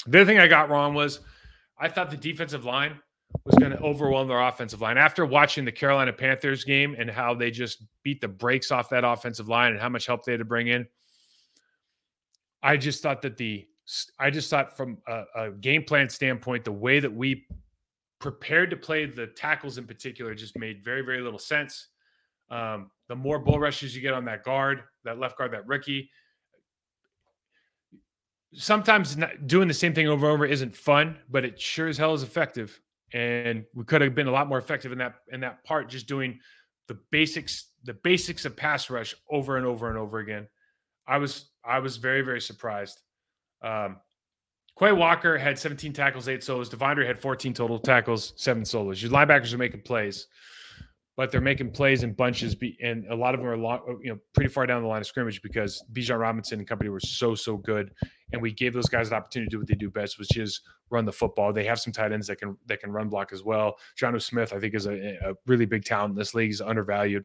The other thing I got wrong was I thought the defensive line was going to overwhelm their offensive line. After watching the Carolina Panthers game and how they just beat the brakes off that offensive line and how much help they had to bring in, I just thought that the I just thought from a, a game plan standpoint, the way that we prepared to play the tackles in particular just made very very little sense. Um, the more bull rushes you get on that guard, that left guard, that rookie, sometimes doing the same thing over and over isn't fun, but it sure as hell is effective. And we could have been a lot more effective in that in that part, just doing the basics, the basics of pass rush over and over and over again. I was I was very very surprised. Um, Quay Walker had 17 tackles, eight solos. De'Vondre had 14 total tackles, seven solos. Your linebackers are making plays but they're making plays in bunches, and a lot of them are long, you know pretty far down the line of scrimmage because Bijan Robinson and company were so so good, and we gave those guys an opportunity to do what they do best, which is run the football. They have some tight ends that can that can run block as well. Jonnu Smith, I think, is a, a really big talent in this league. He's undervalued,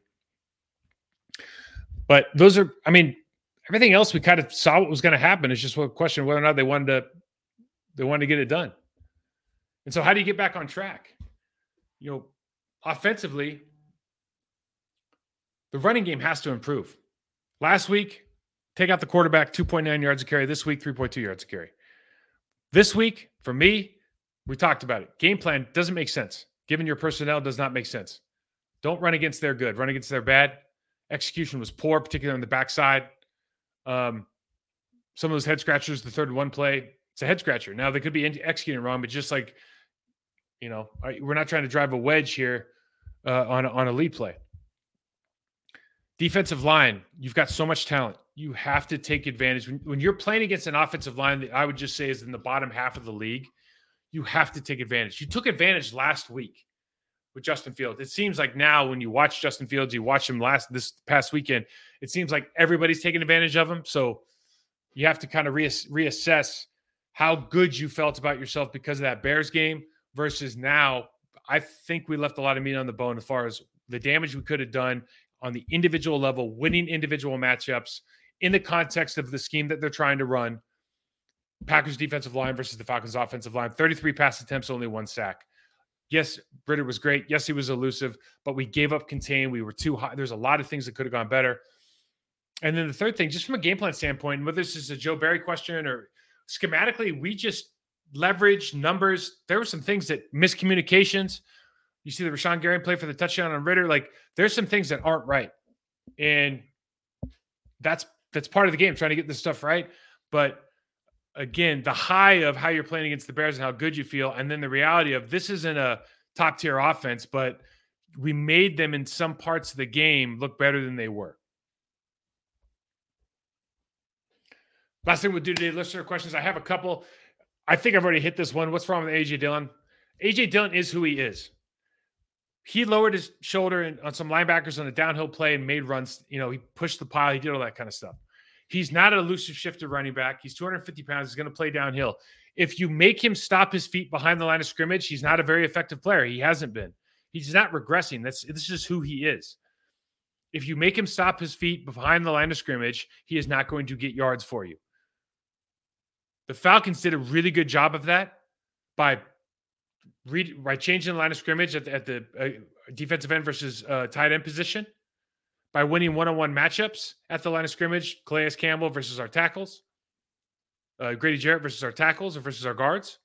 but those are, I mean, everything else we kind of saw what was going to happen. It's just a question whether or not they wanted to they wanted to get it done. And so, how do you get back on track? You know, offensively, the running game has to improve. Last week, take out the quarterback, 2.9 yards a carry. This week, 3.2 yards a carry. This week, for me, we talked about it. Game plan doesn't make sense. Given your personnel, does not make sense. Don't run against their good. Run against their bad. Execution was poor, particularly on the backside. Um, some of those head scratchers, the third one play, it's a head scratcher. Now they could be executing wrong, but just like, you know, we're not trying to drive a wedge here uh, on on a lead play. Defensive line, you've got so much talent. You have to take advantage. When, when, you're playing against an offensive line that I would just say is in the bottom half of the league, you have to take advantage. You took advantage last week with Justin Fields. It seems like now when you watch Justin Fields, you watch him last this past weekend, it seems like everybody's taking advantage of him. So you have to kind of reass- reassess how good you felt about yourself because of that Bears game versus now. I think we left a lot of meat on the bone as far as the damage we could have done on the individual level, winning individual matchups in the context of the scheme that they're trying to run. Packers defensive line versus the Falcons offensive line, 33 pass attempts, only one sack. Yes, Ridder was great. Yes, he was elusive, but we gave up contain. We were too high. There's a lot of things that could have gone better. And then the third thing, just from a game plan standpoint, whether this is a Joe Barry question or schematically, we just leverage numbers. There were some things that miscommunications. You see the Rashan Gary play for the touchdown on Ridder. Like there's some things that aren't right, and that's that's part of the game, trying to get this stuff right. But again, the high of how you're playing against the Bears and how good you feel, and then the reality of this isn't a top tier offense, but we made them in some parts of the game look better than they were. Last thing we'll do today, listener questions. I have a couple. I think I've already hit this one. What's wrong with AJ Dillon? AJ Dillon is who he is he lowered his shoulder in, on some linebackers on a downhill play and made runs. You know, he pushed the pile, he did all that kind of stuff. He's not an elusive shifter running back. He's 250 pounds. He's going to play downhill. If you make him stop his feet behind the line of scrimmage, he's not a very effective player. He hasn't been. He's not regressing. That's this is who he is. If you make him stop his feet behind the line of scrimmage, he is not going to get yards for you. The Falcons did a really good job of that by read by changing the line of scrimmage at the, at the uh, defensive end versus uh, tight end position, by winning one-on-one matchups at the line of scrimmage, Calais Campbell versus our tackles, uh, Grady Jarrett versus our tackles or versus our guards.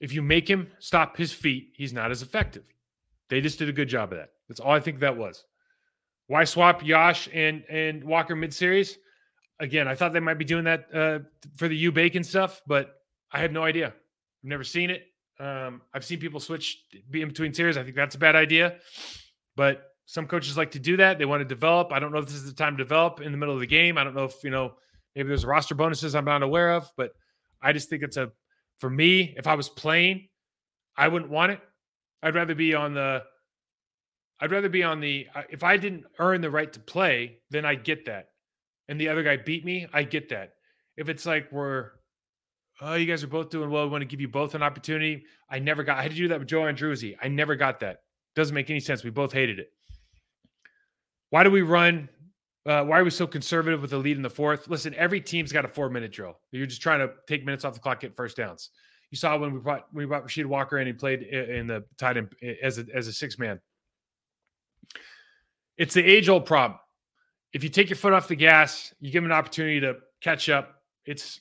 If you make him stop his feet, he's not as effective. They just did a good job of that. That's all I think that was. Why swap Yosh and and Walker mid series? Again, I thought they might be doing that uh, for the U Bacon stuff, but I have no idea. I've never seen it. Um, I've seen people switch in between tiers. I think that's a bad idea, but some coaches like to do that. They want to develop. I don't know if this is the time to develop in the middle of the game. I don't know if you know maybe there's roster bonuses I'm not aware of, but I just think it's a for me. If I was playing, I wouldn't want it. I'd rather be on the. I'd rather be on the. If I didn't earn the right to play, then I get that, and the other guy beat me. I get that. If it's like we're oh, you guys are both doing well. We want to give you both an opportunity. I never got, I had to do that with Joe Andruzzi. I never got that. Doesn't make any sense. We both hated it. Why do we run? Uh, why are we so conservative with the lead in the fourth? Listen, every team's got a four minute drill. You're just trying to take minutes off the clock, get first downs. You saw when we brought we brought Rasheed Walker in, he played in the tight end as a, as a six man. It's the age old problem. If you take your foot off the gas, you give them an opportunity to catch up. It's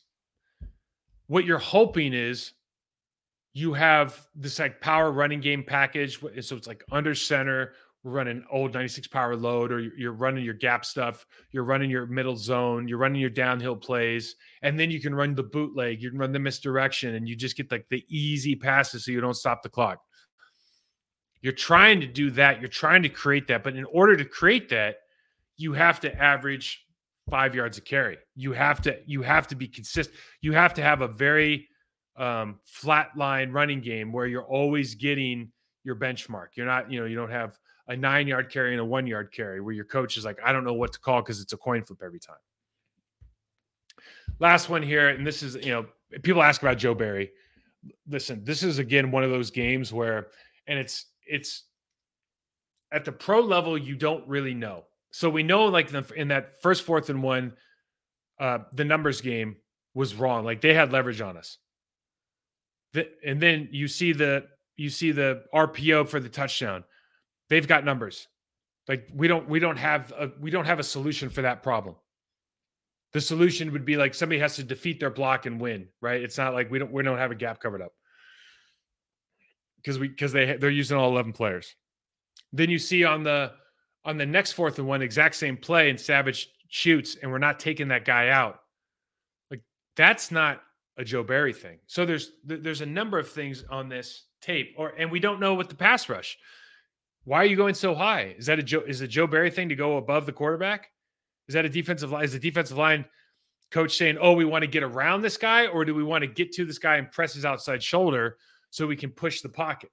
what you're hoping is you have this like power running game package. So it's like under center running old 96 power load or you're running your gap stuff, you're running your middle zone, you're running your downhill plays, and then you can run the bootleg, you can run the misdirection, and you just get like the easy passes so you don't stop the clock. You're trying to do that, you're trying to create that, but in order to create that, you have to average five yards a carry. You have to you have to be consistent. You have to have a very um, flat line running game where you're always getting your benchmark. You're not, you know, you don't have a nine yard carry and a one yard carry where your coach is like, I don't know what to call because it's a coin flip every time. Last one here, and this is, you know, people ask about Joe Barry. Listen, this is again one of those games where, and it's, it's at the pro level, you don't really know. So we know, like the, in that first fourth and one, uh, the numbers game was wrong. Like they had leverage on us. The, and then you see the you see the RPO for the touchdown they've got numbers. Like we don't we don't have a we don't have a solution for that problem. The solution would be like somebody has to defeat their block and win, right? It's not like we don't we don't have a gap covered up because we because they they're using all 11 players. Then you see on the on the next fourth and one exact same play and Savage shoots and we're not taking that guy out. Like that's not a Joe Barry thing. So there's there's a number of things on this tape or and we don't know what the pass rush. Why are you going so high? Is that a Joe? Is a Joe Barry thing to go above the quarterback? Is that a defensive line? Is the defensive line coach saying, "Oh, we want to get around this guy, or do we want to get to this guy and press his outside shoulder so we can push the pocket?"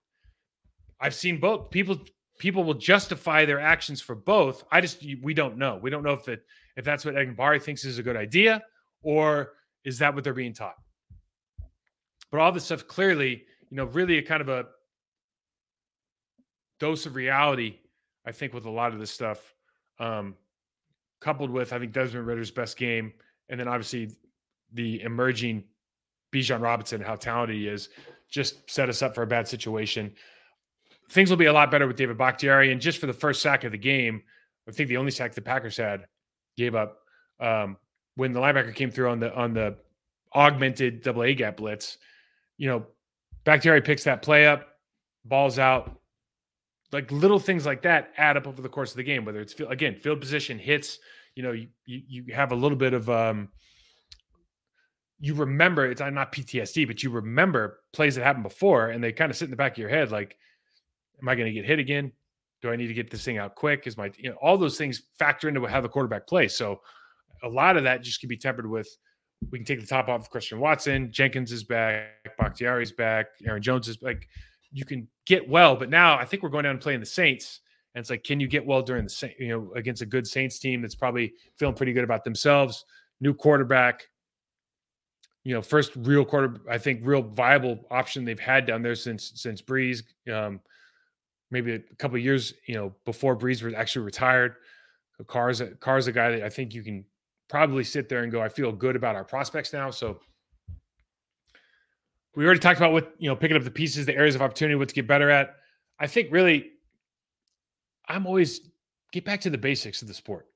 I've seen both. People people will justify their actions for both. I just we don't know. We don't know if it if that's what Enagbare thinks is a good idea, or is that what they're being taught? But all this stuff clearly, you know, really a kind of a dose of reality, I think, with a lot of this stuff, um, coupled with I think Desmond Ridder's best game, and then obviously the emerging Bijan Robinson, how talented he is, just set us up for a bad situation. Things will be a lot better with David Bakhtiari, and just for the first sack of the game, I think the only sack the Packers had gave up um, when the linebacker came through on the on the augmented double A gap blitz. You know, Bakhtiari picks that play up, balls out, like little things like that add up over the course of the game. Whether it's again field position hits, you know, you you, you have a little bit of um, you remember it's not PTSD, but you remember plays that happened before, and they kind of sit in the back of your head like, am I going to get hit again? Do I need to get this thing out quick? Is my you know all those things factor into how the quarterback plays. So a lot of that just can be tempered with we can take the top off of Christian Watson, Jenkins is back, Bakhtiari's back, Aaron Jones is like you can get well, but now I think we're going down and playing the Saints. And it's like, can you get well during the you know against a good Saints team that's probably feeling pretty good about themselves? New quarterback, you know, first real quarter, I think real viable option they've had down there since since Brees. Um, maybe a couple years, you know, before Brees was actually retired. So Carr's a, a guy that I think you can probably sit there and go, I feel good about our prospects now. So we already talked about what you know picking up the pieces the areas of opportunity what to get better at. I think really i'm always get back to the basics of the sport.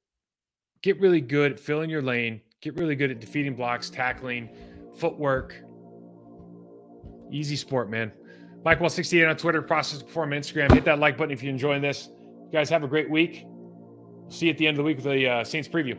Get really good at filling your lane get really good at defeating blocks tackling footwork. Easy sport man. Mike Wahle 68 on twitter process performance instagram. Hit that like button if you're enjoying this. You guys have a great week. See you at the end of the week with the uh, saints preview